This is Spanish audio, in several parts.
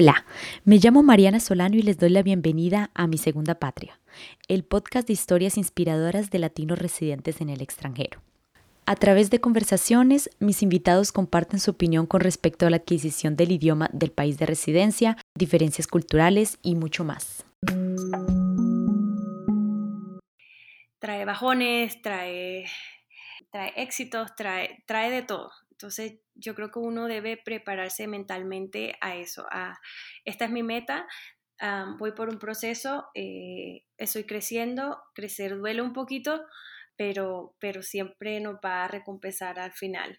Hola, me llamo Mariana Solano y les doy la bienvenida a Mi Segunda Patria, el podcast de historias inspiradoras de latinos residentes en el extranjero. A través de conversaciones, mis invitados comparten su opinión con respecto a la adquisición del idioma del país de residencia, diferencias culturales y mucho más. Trae bajones, trae, trae éxitos, trae, trae de todo. Entonces yo creo que uno debe prepararse mentalmente a eso, a esta es mi meta, voy por un proceso, eh, estoy creciendo, crecer duele un poquito, pero, pero siempre nos va a recompensar al final.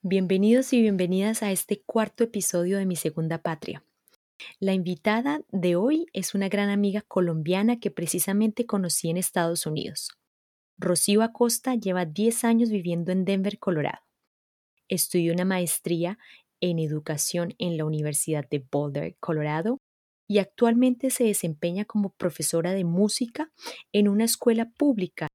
Bienvenidos y bienvenidas a este cuarto episodio de Mi Segunda Patria. La invitada de hoy es una gran amiga colombiana que precisamente conocí en Estados Unidos. Rocío Acosta lleva 10 años viviendo en Denver, Colorado. Estudió una maestría en educación en la Universidad de Boulder, Colorado, y actualmente se desempeña como profesora de música en una escuela pública.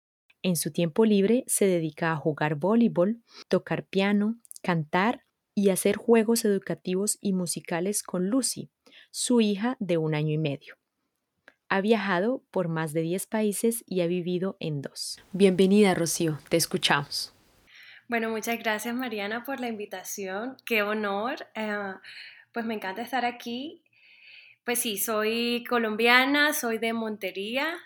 En su tiempo libre se dedica a jugar voleibol, tocar piano, cantar y hacer juegos educativos y musicales con Lucy, su hija de un año y medio. Ha viajado por más de 10 países y ha vivido en dos. Bienvenida, Rocío, te escuchamos. Bueno, muchas gracias Mariana por la invitación. Qué honor. Eh, pues me encanta estar aquí. Pues sí, soy colombiana, soy de Montería,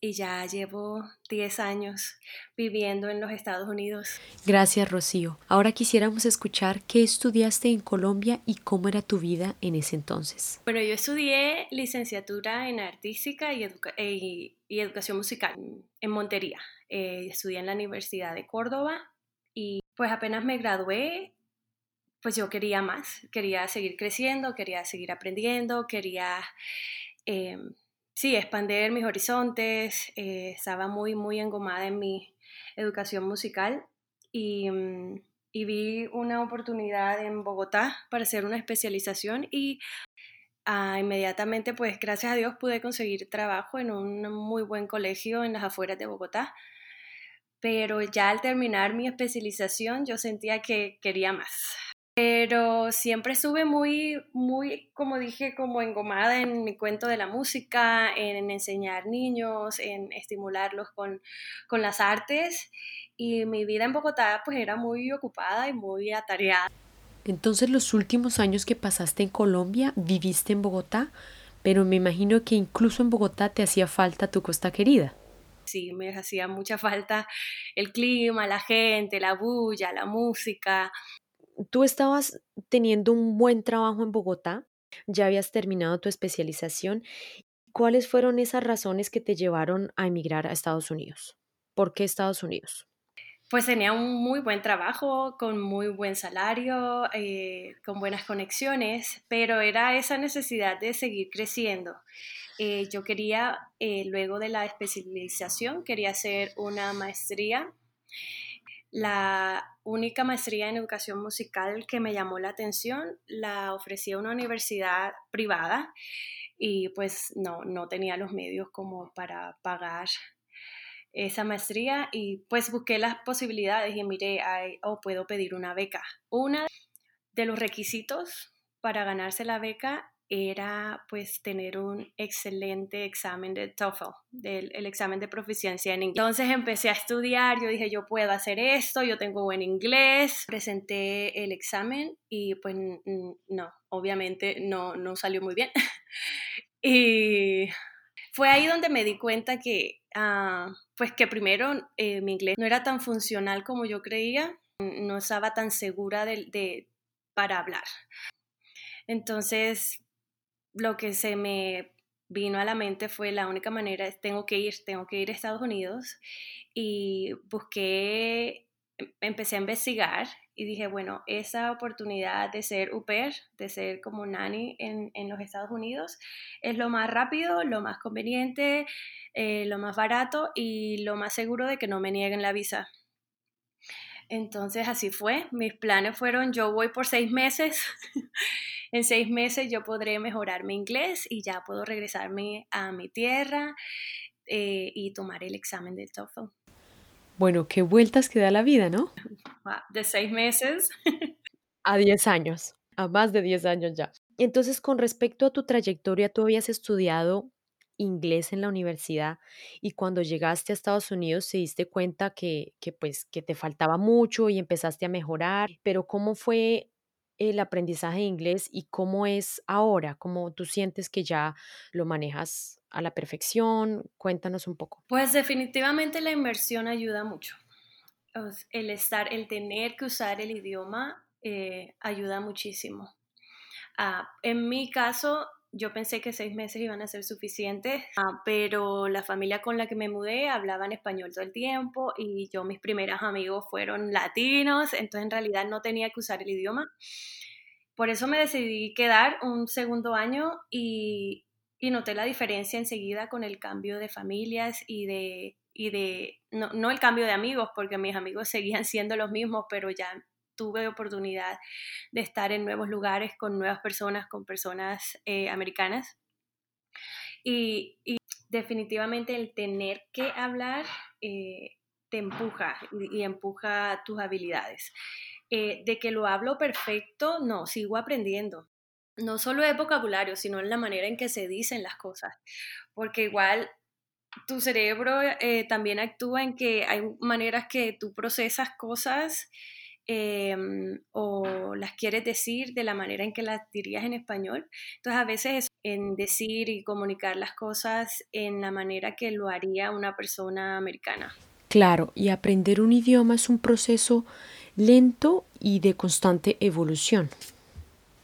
y ya llevo 10 años viviendo en los Estados Unidos. Gracias, Rocío. Ahora quisiéramos escuchar qué estudiaste en Colombia y cómo era tu vida en ese entonces. Bueno, yo estudié licenciatura en artística y, eh, educación musical en Montería. Eh, estudié en la Universidad de Córdoba y pues apenas me gradué, pues yo quería más, quería seguir creciendo, quería seguir aprendiendo, quería... Em, sí, expandir mis horizontes, eh, estaba muy, muy engomada en mi educación musical y, mm, y, vi una oportunidad en Bogotá para hacer una especialización y ah, inmediatamente, pues gracias a Dios pude conseguir trabajo en un muy buen colegio en las afueras de Bogotá. Pero ya al terminar mi especialización yo sentía que quería más pero siempre estuve muy, muy, como dije, como engomada en mi cuento de la música, en enseñar niños, en estimularlos con, con las artes y mi vida en Bogotá pues era muy ocupada y muy atareada. Entonces los últimos años que pasaste en Colombia viviste en Bogotá, pero me imagino que incluso en Bogotá te hacía falta tu costa querida. Sí, me hacía mucha falta el clima, la gente, la bulla, la música, tú estabas teniendo un buen trabajo en Bogotá, ya habías terminado tu especialización. ¿Cuáles fueron esas razones que te llevaron a emigrar a Estados Unidos? ¿Por qué Estados Unidos? Pues tenía un muy buen trabajo, con muy buen salario, eh, con buenas conexiones, pero era esa necesidad de seguir creciendo. Eh, yo quería, eh, luego de la especialización, quería hacer una maestría la única maestría en educación musical que me llamó la atención la ofrecía una universidad privada y pues no, no tenía los medios como para pagar esa maestría y pues busqué las posibilidades y miré, o oh, puedo pedir una beca. Una de los requisitos para ganarse la beca era pues tener un excelente examen de TOEFL, del el examen de proficiencia en inglés. Entonces empecé a estudiar, yo dije, yo puedo hacer esto, yo tengo buen inglés, presenté el examen y pues no, obviamente no, no salió muy bien. y fue ahí donde me di cuenta que, ah, pues que primero eh, mi inglés no era tan funcional como yo creía, no estaba tan segura de, de para hablar. Entonces lo que se me vino a la mente fue la única manera, tengo que ir, tengo que ir a Estados Unidos y busqué, em, empecé a investigar y dije, bueno, esa oportunidad de ser au pair, de ser como nanny en, en los Estados Unidos, es lo más rápido, lo más conveniente, eh, lo más barato y lo más seguro de que no me nieguen la visa. Entonces así fue, mis planes fueron, yo voy por seis meses en seis meses yo podré mejorar mi inglés y ya puedo regresarme a mi tierra eh, y tomar el examen del TOEFL. Bueno, qué vueltas que da la vida, ¿no? De seis meses. A 10 años, a más de 10 años ya. Entonces, con respecto a tu trayectoria, tú habías estudiado inglés en la universidad y cuando llegaste a Estados Unidos te diste cuenta que, que, pues que te faltaba mucho y empezaste a mejorar, pero ¿cómo fue el aprendizaje de inglés y cómo es ahora? ¿Cómo tú sientes que ya lo manejas a la perfección? Cuéntanos un poco. Pues definitivamente la inmersión ayuda mucho. El estar, el tener que usar el idioma eh, ayuda muchísimo. Ah, en mi caso, yo pensé que seis meses iban a ser suficientes, ah, pero la familia con la que me mudé hablaba en español todo el tiempo y yo mis primeros amigos fueron latinos, entonces en realidad no tenía que usar el idioma. Por eso me decidí quedar un segundo año y, y noté la diferencia enseguida con el cambio de familias y de, y de no, no el cambio de amigos, porque mis amigos seguían siendo los mismos, pero ya tuve oportunidad de estar en nuevos lugares con nuevas personas, con personas eh, americanas. Y, definitivamente el tener que hablar eh, te empuja y, empuja tus habilidades. Eh, de que lo hablo perfecto, no, sigo aprendiendo. No solo es vocabulario, sino en la manera en que se dicen las cosas. Porque igual tu cerebro también actúa en que hay maneras que tú procesas cosas Em, o las quieres decir de la manera en que las dirías en español. Entonces a veces en decir y comunicar las cosas en la manera que lo haría una persona americana. Claro, y aprender un idioma es un proceso lento y de constante evolución.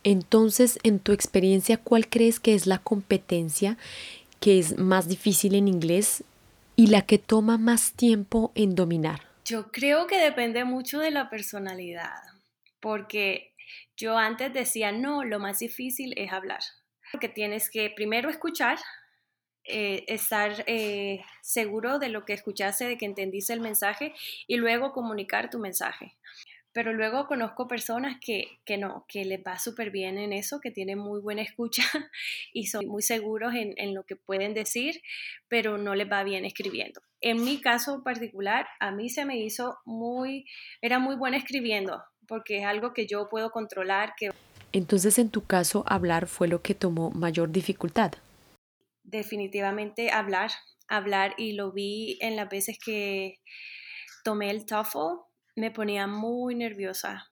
Entonces, en tu experiencia, ¿cuál crees que es la competencia que es más difícil en inglés y la que toma más tiempo en dominar? Yo creo que depende mucho de la personalidad, porque yo antes decía, no, lo más difícil es hablar, porque tienes que primero escuchar, eh, estar eh, seguro de lo que escuchaste, de que entendiste el mensaje y luego comunicar tu mensaje pero luego conozco personas que, que no, que les va súper bien en eso, que tienen muy buena escucha y son muy seguros en, en, lo que pueden decir, pero no les va bien escribiendo. En mi caso particular, a mí se me hizo muy, era muy buena escribiendo, porque es algo que yo puedo controlar. Que... Entonces, en tu caso, hablar fue lo que tomó mayor dificultad. Definitivamente hablar, hablar, y lo vi en las veces que tomé el TOEFL me ponía muy nerviosa.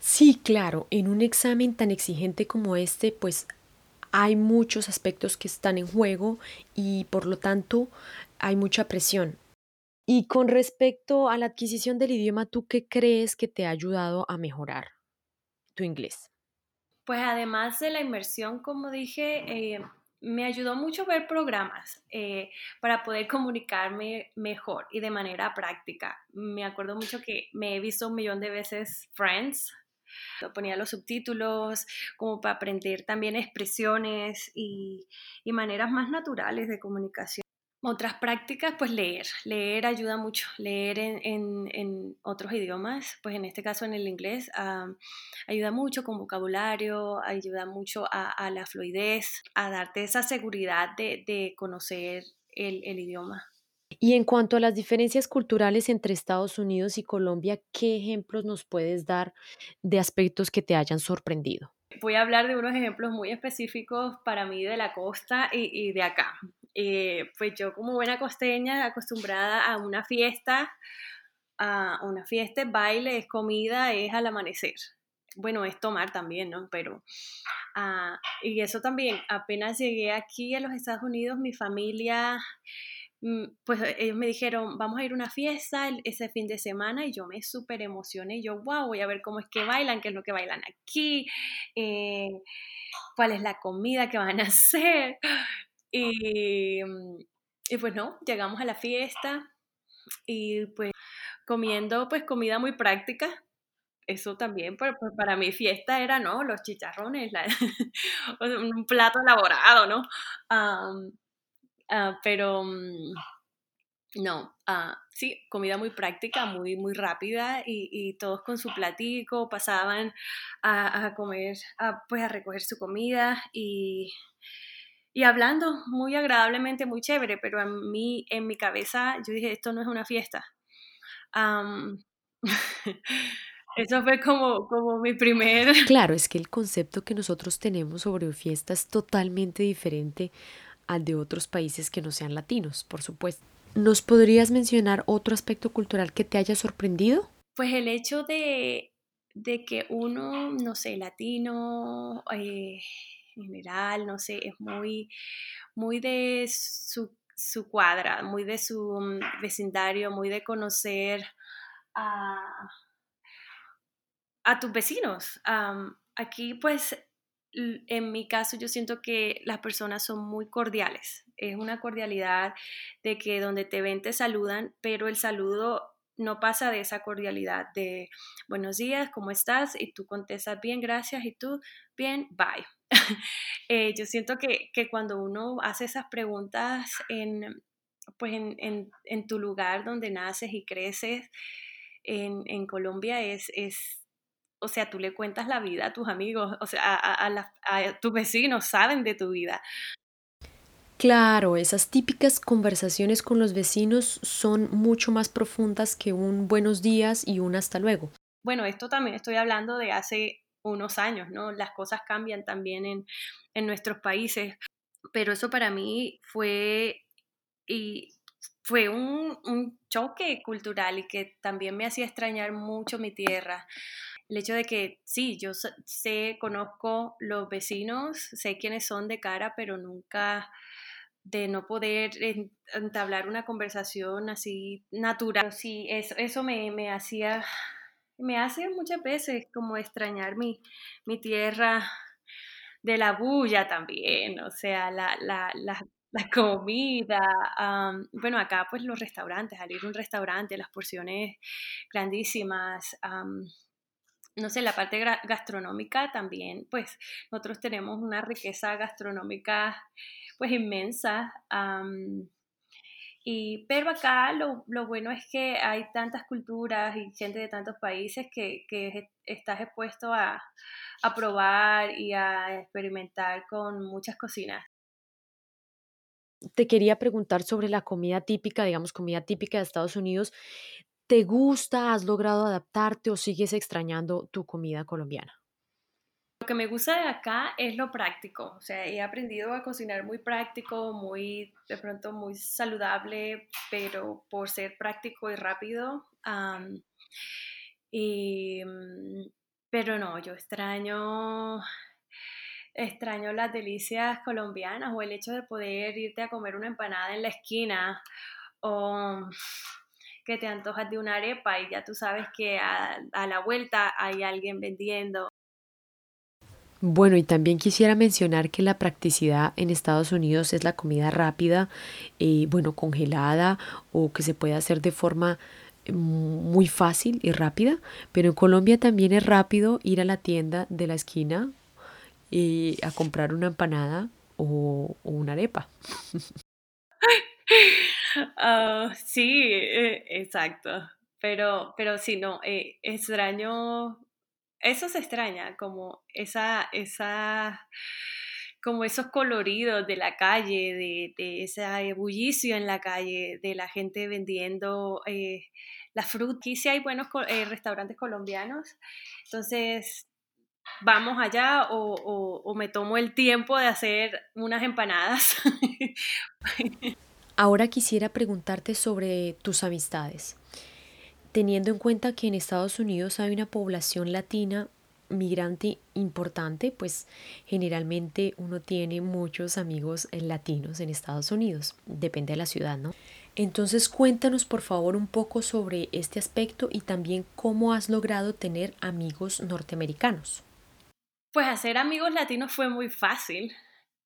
Sí, claro, en un examen tan exigente como este, pues hay muchos aspectos que están en juego y por lo tanto hay mucha presión. Y con respecto a la adquisición del idioma, ¿tú qué crees que te ha ayudado a mejorar tu inglés? Pues además de la inmersión, como dije, eh, me ayudó mucho ver programas eh, para poder comunicarme mejor y de manera práctica. Me acuerdo mucho que me he visto un millón de veces Friends, ponía los subtítulos como para aprender también expresiones y maneras más naturales de comunicación. Otras prácticas, pues leer. Leer ayuda mucho. Leer en, otros idiomas, pues en este caso en el inglés, ayuda mucho con vocabulario, ayuda mucho a, la fluidez, a darte esa seguridad de, conocer el, el idioma. Y en cuanto a las diferencias culturales entre Estados Unidos y Colombia, ¿qué ejemplos nos puedes dar de aspectos que te hayan sorprendido? Voy a hablar de unos ejemplos muy específicos para mí de la costa y, y de acá. Eh, pues yo como buena costeña, acostumbrada a una fiesta, a una fiesta, baile, es comida, es al amanecer. Bueno, es tomar también, ¿no? Pero, ah, y eso también, apenas llegué aquí a los Estados Unidos, mi familia, mm, pues ellos me dijeron, vamos a ir a una fiesta ese fin de semana y yo me súper emocioné, yo, wow, voy a ver cómo es que bailan, qué es lo que bailan aquí, eh, cuál es la comida que van a hacer. Y, mm, y pues no, llegamos a la fiesta y pues comiendo pues comida muy práctica. Eso también, pues, para mi fiesta era, ¿no? Los chicharrones, un plato elaborado, ¿no? Ah, pero mm, no, uh, sí, comida muy práctica, muy, muy rápida y, y todos con su platico pasaban a, a comer, a, pues a recoger su comida y y hablando muy agradablemente, muy chévere, pero en mí, en mi cabeza, yo dije, esto no es una fiesta. Eso fue como, como mi primer... Claro, es que el concepto que nosotros tenemos sobre fiesta es totalmente diferente al de otros países que no sean latinos, por supuesto. ¿Nos podrías mencionar otro aspecto cultural que te haya sorprendido? Pues el hecho de, de que uno, no sé, latino, eh, general, no sé, es muy, muy de su, cuadra, muy de su mm, vecindario, muy de conocer a, a tus vecinos. aquí, pues, en mi caso, yo siento que las personas son muy cordiales. Es una cordialidad de que donde te ven te saludan, pero el saludo no pasa de esa cordialidad de buenos días, ¿cómo estás? Y tú contestas bien, gracias, y tú bien, bye. Eh, yo siento que, cuando uno hace esas preguntas en, pues en, tu lugar donde naces y creces, en, en Colombia es, es o sea, tú le cuentas la vida a tus amigos, o sea, a, tus vecinos saben de tu vida. Claro, esas típicas conversaciones con los vecinos son mucho más profundas que un buenos días y un hasta luego. Bueno, esto también estoy hablando de hace unos años, ¿no? Las cosas cambian también en, en nuestros países, pero eso para mí fue, y fue un, un choque cultural y que también me hacía extrañar mucho mi tierra el hecho de que sí, yo sé, conozco los vecinos, sé quiénes son de cara, pero nunca de no poder entablar una conversación así natural. Sí, eso, eso me, me hacía, me hace muchas veces como extrañar mi, mi tierra de la bulla también, o sea, la, la, la, la comida. bueno, acá pues los restaurantes, al ir a un restaurante, las porciones grandísimas no sé, la parte gastronómica también, pues nosotros tenemos una riqueza gastronómica pues inmensa. Y, pero acá lo, bueno es que hay tantas culturas y gente de tantos países que, estás expuesto a, a probar y a experimentar con muchas cocinas. Te quería preguntar sobre la comida típica, digamos, comida típica de Estados Unidos. ¿Te gusta? ¿Has logrado adaptarte o sigues extrañando tu comida colombiana? Lo que me gusta de acá es lo práctico, o sea, he aprendido a cocinar muy práctico, muy, de pronto muy saludable, pero por ser práctico y rápido. y, mm, pero no, yo extraño, extraño las delicias colombianas o el hecho de poder irte a comer una empanada en la esquina o que te antojas de una arepa y ya tú sabes que a, la vuelta hay alguien vendiendo. Bueno, y también quisiera mencionar que la practicidad en Estados Unidos es la comida rápida, eh, bueno, congelada o que se puede hacer de forma mm, muy fácil y rápida, pero en Colombia también es rápido ir a la tienda de la esquina y a comprar una empanada o, una arepa. Ah, sí, eh, exacto. Pero, pero sí, no, eh, extraño, eso se extraña, como esa, esa, como esos coloridos de la calle, de, ese bullicio en la calle, de la gente vendiendo eh, la fruta. Aquí hay buenos restaurantes colombianos, entonces vamos allá o, o me tomo el tiempo de hacer unas empanadas. Ahora quisiera preguntarte sobre tus amistades. Teniendo en cuenta que en Estados Unidos hay una población latina migrante importante, pues generalmente uno tiene muchos amigos latinos en Estados Unidos, depende de la ciudad, ¿no? Entonces cuéntanos por favor un poco sobre este aspecto y también cómo has logrado tener amigos norteamericanos. Pues hacer amigos latinos fue muy fácil.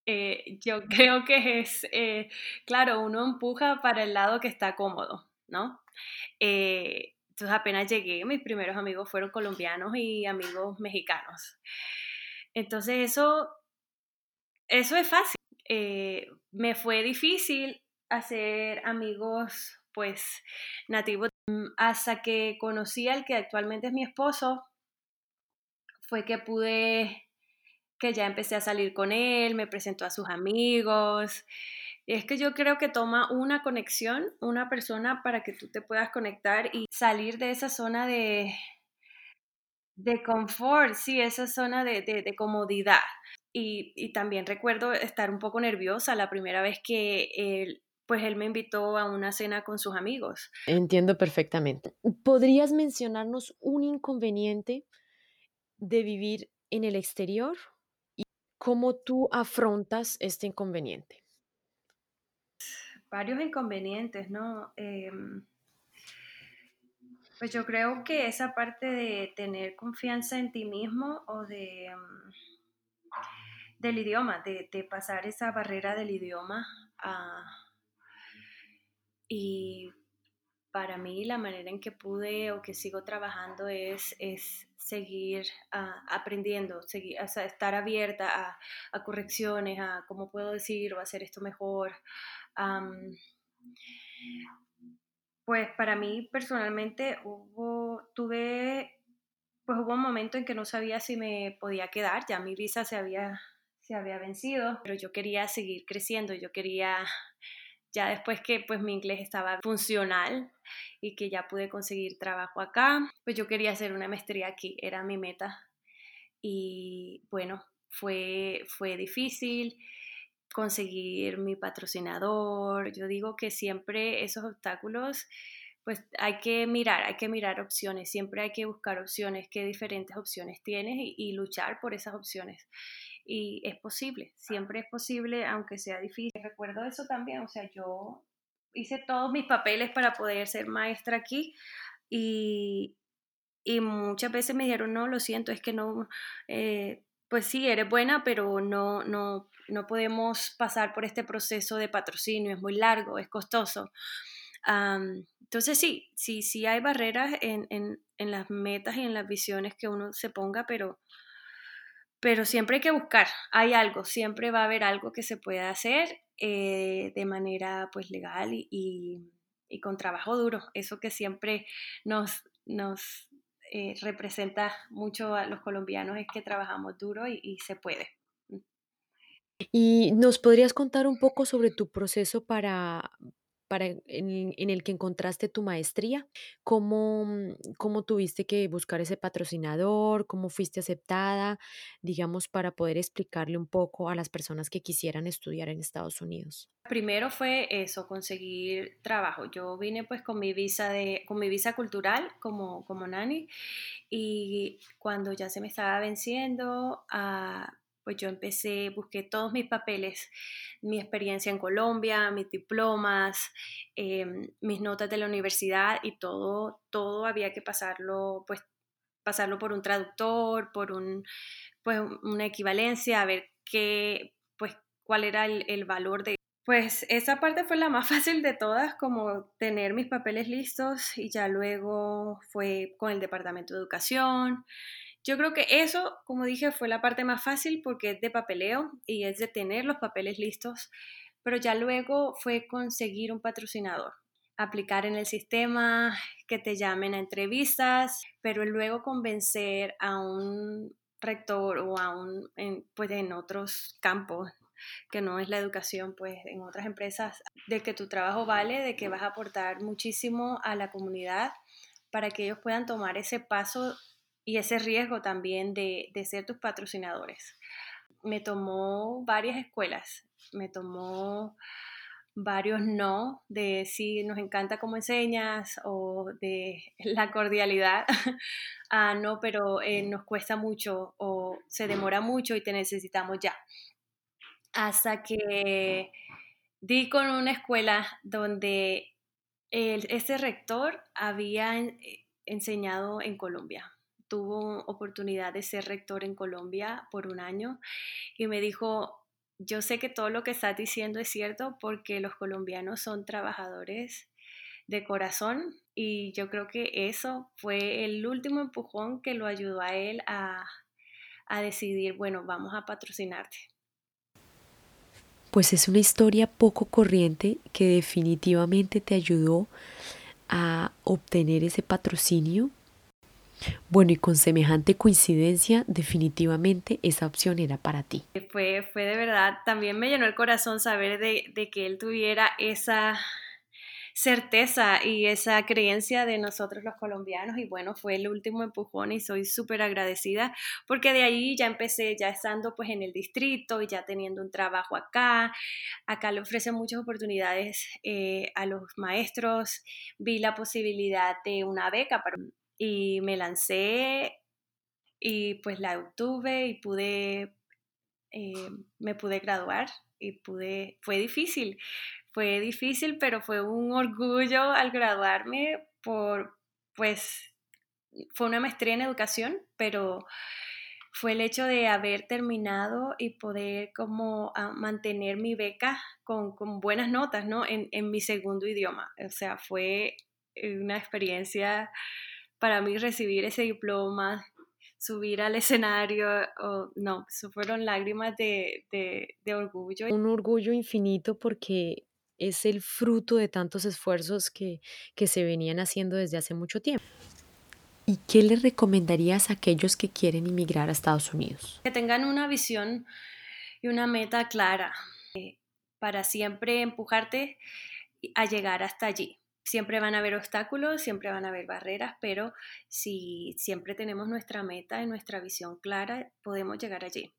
Eh, yo creo que es, eh, claro, uno empuja para el lado que está cómodo, ¿no? Eh, entonces apenas llegué, mis primeros amigos fueron colombianos y amigos mexicanos. Entonces eso, eso es fácil. me fue difícil hacer amigos, pues, nativos. Hasta que conocí al que actualmente es mi esposo, fue que pude que ya empecé a salir con él, me presentó a sus amigos. Es que yo creo que toma una conexión, una persona para que tú te puedas conectar y salir de esa zona de, De confort, sí, esa zona de, de, comodidad. Y, y, también recuerdo estar un poco nerviosa la primera vez que él, pues él me invitó a una cena con sus amigos. Entiendo perfectamente. ¿Podrías mencionarnos un inconveniente de vivir en el exterior y cómo tú afrontas este inconveniente? Varios inconvenientes, ¿no? Em, pues yo creo que esa parte de tener confianza en ti mismo o de mm, del idioma, de, pasar esa barrera del idioma. y para mí la manera en que pude o que sigo trabajando es, es seguir ah, aprendiendo, seguir, estar abierta a, correcciones, a cómo puedo decir o hacer esto mejor. Pues para mí personalmente hubo, tuve, pues hubo un momento en que no sabía si me podía quedar, ya mi visa se había, se había vencido, pero yo quería seguir creciendo, yo quería, ya después que pues mi inglés estaba funcional y que ya pude conseguir trabajo acá, pues yo quería hacer una maestría aquí, era mi meta. Y bueno, fue, fue difícil, conseguir mi patrocinador. Yo digo que siempre esos obstáculos, pues hay que mirar, hay que mirar opciones, siempre hay que buscar opciones, qué diferentes opciones tienes y, luchar por esas opciones. Y es posible, siempre es posible, aunque sea difícil. Recuerdo eso también, o sea, yo hice todos mis papeles para poder ser maestra aquí y, y muchas veces me dijeron, no, lo siento, es que no, eh, pues sí, eres buena, pero no, no, no podemos pasar por este proceso de patrocinio, es muy largo, es costoso. entonces sí, sí, sí hay barreras en, las metas y en las visiones que uno se ponga, pero, pero siempre hay que buscar, hay algo, siempre va a haber algo que se pueda hacer eh, de manera pues legal y, con trabajo duro, eso que siempre nos, nos eh, representa mucho a los colombianos es que trabajamos duro y se puede. ¿Y nos podrías contar un poco sobre tu proceso para, en, el que encontraste tu maestría? ¿Cómo, mm, ¿Cómo tuviste que buscar ese patrocinador? ¿Cómo fuiste aceptada? Digamos, para poder explicarle un poco a las personas que quisieran estudiar en Estados Unidos. Primero fue eso, conseguir trabajo. Yo vine pues con mi visa de, con mi visa cultural como, como nani y cuando ya se me estaba venciendo, ah, pues yo empecé, busqué todos mis papeles, mi experiencia en Colombia, mis diplomas, em, mis notas de la universidad y todo, todo había que pasarlo, pues pasarlo por un traductor, por un, pues una equivalencia, a ver qué, pues cuál era el, el valor de... Pues esa parte fue la más fácil de todas, como tener mis papeles listos y ya luego fue con el Departamento de Educación, yo creo que eso, como dije, fue la parte más fácil porque es de papeleo y es de tener los papeles listos, pero ya luego fue conseguir un patrocinador, aplicar en el sistema, que te llamen a entrevistas, pero luego convencer a un rector o a un, pues en otros campos que no es la educación, pues en otras empresas, de que tu trabajo vale, de que vas a aportar muchísimo a la comunidad para que ellos puedan tomar ese paso y ese riesgo también de, ser tus patrocinadores. Me tomó varias escuelas, me tomó varios no, de si nos encanta cómo enseñas o de la cordialidad, ah, no, pero eh, nos cuesta mucho o se demora mucho y te necesitamos ya. Hasta que di con una escuela donde el, ese rector había eh, enseñado en Colombia tuvo oportunidad de ser rector en Colombia por un año y me dijo, yo sé que todo lo que estás diciendo es cierto porque los colombianos son trabajadores de corazón y yo creo que eso fue el último empujón que lo ayudó a él a, a decidir, bueno, vamos a patrocinarte. Pues es una historia poco corriente que definitivamente te ayudó a obtener ese patrocinio bueno, y con semejante coincidencia, definitivamente esa opción era para ti. Fue, fue de verdad, también me llenó el corazón saber de, que él tuviera esa, certeza y esa creencia de nosotros los colombianos y bueno, fue el último empujón y soy súper agradecida porque de ahí ya empecé ya estando pues en el distrito y ya teniendo un trabajo acá. Acá le ofrecen muchas oportunidades eh, a los maestros. Vi la posibilidad de una beca para, y me lancé y pues la obtuve y pude, eh, me pude graduar y pude, fue difícil, fue difícil, pero fue un orgullo al graduarme por, pues, fue una maestría en educación, pero fue el hecho de haber terminado y poder como ah, mantener mi beca con, con buenas notas, ¿no? En, en, mi segundo idioma. O sea, fue una experiencia para mí recibir ese diploma, subir al escenario, no, fueron lágrimas de, de, de orgullo. Un orgullo infinito porque es el fruto de tantos esfuerzos que, que se venían haciendo desde hace mucho tiempo. ¿Y qué le recomendarías a aquellos que quieren emigrar a Estados Unidos? Que tengan una visión y una meta clara eh, para siempre empujarte a llegar hasta allí. Siempre van a haber obstáculos, siempre van a haber barreras, pero si siempre tenemos nuestra meta y nuestra visión clara, podemos llegar allí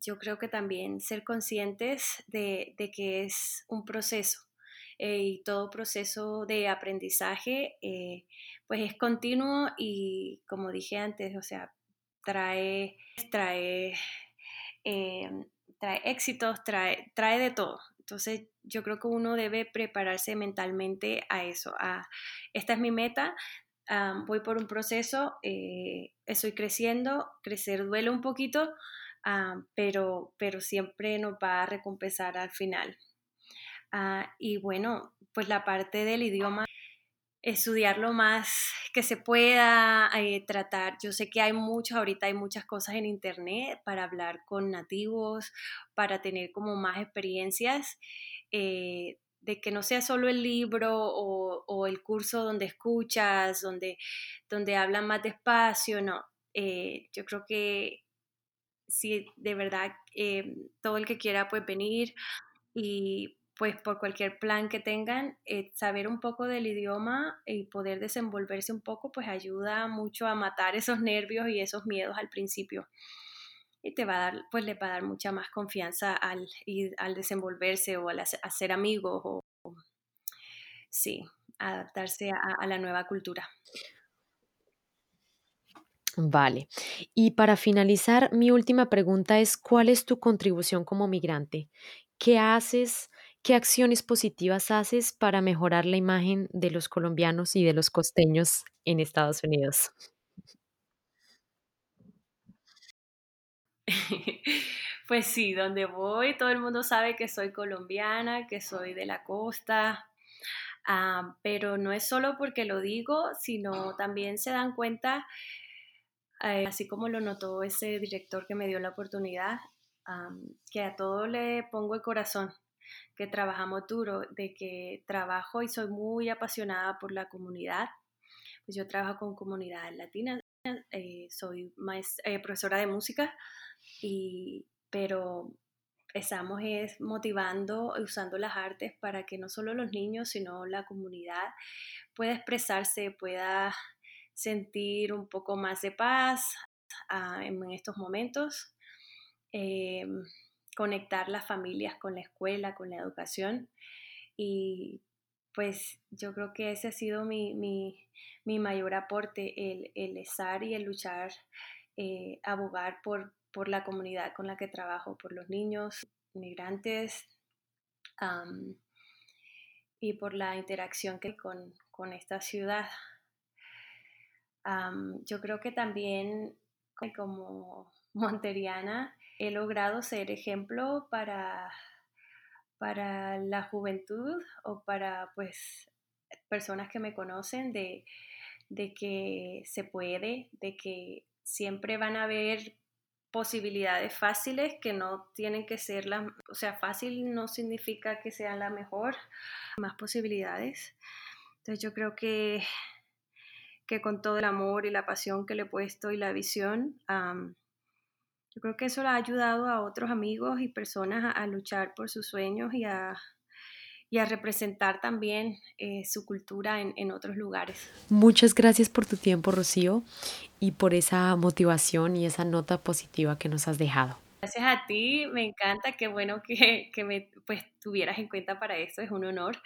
yo creo que también ser conscientes de, que es un proceso eh, y todo proceso de aprendizaje eh, pues es continuo y como dije antes, o sea, trae, trae, eh, trae éxitos, trae, trae de todo. Entonces yo creo que uno debe prepararse mentalmente a eso, esta es mi meta, voy por un proceso, estoy creciendo, crecer duele un poquito, Ah, pero, pero siempre nos va a recompensar al final. Ah, y bueno, pues la parte del idioma, estudiar lo más que se pueda, eh, tratar, yo sé que hay muchos, ahorita hay muchas cosas en internet para hablar con nativos, para tener como más experiencias. Eh, de que no sea solo el libro o, el curso donde escuchas, donde, donde hablan más despacio, no. Eh, yo creo que si de verdad todo el que quiera pues venir y pues por cualquier plan que tengan, eh, saber un poco del idioma y poder desenvolverse un poco, pues ayuda mucho a matar esos nervios y esos miedos al principio. Y te va a dar, pues le va a dar mucha más confianza al, al desenvolverse o al hacer amigos o, sí, adaptarse a la nueva cultura. Vale. Y para finalizar, mi última pregunta es, ¿cuál es tu contribución como migrante? ¿Qué haces? ¿Qué acciones positivas haces para mejorar la imagen de los colombianos y de los costeños en Estados Unidos? Pues sí, donde voy todo el mundo sabe que soy colombiana, que soy de la costa, ah, pero no es solo porque lo digo, sino también se dan cuenta eh, así como lo notó ese director que me dio la oportunidad, que a todo le pongo el corazón, que trabajamos duro, de que trabajo y soy muy apasionada por la comunidad. Pues yo trabajo con comunidades latinas, eh, soy eh, profesora de música, y, pero estamos es motivando, usando las artes para que no solo los niños, sino la comunidad pueda expresarse, pueda sentir un poco más de paz ah, en estos momentos, eh, conectar las familias con la escuela, con la educación. Y pues yo creo que ese ha sido mi, mayor aporte, el, el, estar y el luchar, eh, abogar por, por, la comunidad con la que trabajo, por los niños migrantes y por la interacción que con, con esta ciudad yo creo que también como monteriana he logrado ser ejemplo para, para la juventud o para pues personas que me conocen de, de que se puede, de que siempre van a haber posibilidades fáciles que no tienen que ser las, o sea, fácil no significa que sean la mejor, más posibilidades. Entonces yo creo que que con todo el amor y la pasión que le he puesto y la visión, yo creo que eso le ha ayudado a otros amigos y personas a, luchar por sus sueños y a, y a representar también eh, su cultura en, en otros lugares. Muchas gracias por tu tiempo, Rocío, y por esa motivación y esa nota positiva que nos has dejado. Gracias a ti, me encanta, qué bueno que, que me pues, tuvieras en cuenta para eso, es un honor.